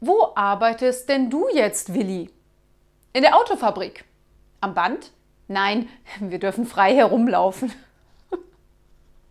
Wo arbeitest denn du jetzt, Willi? In der Autofabrik. Am Band? Nein, wir dürfen frei herumlaufen.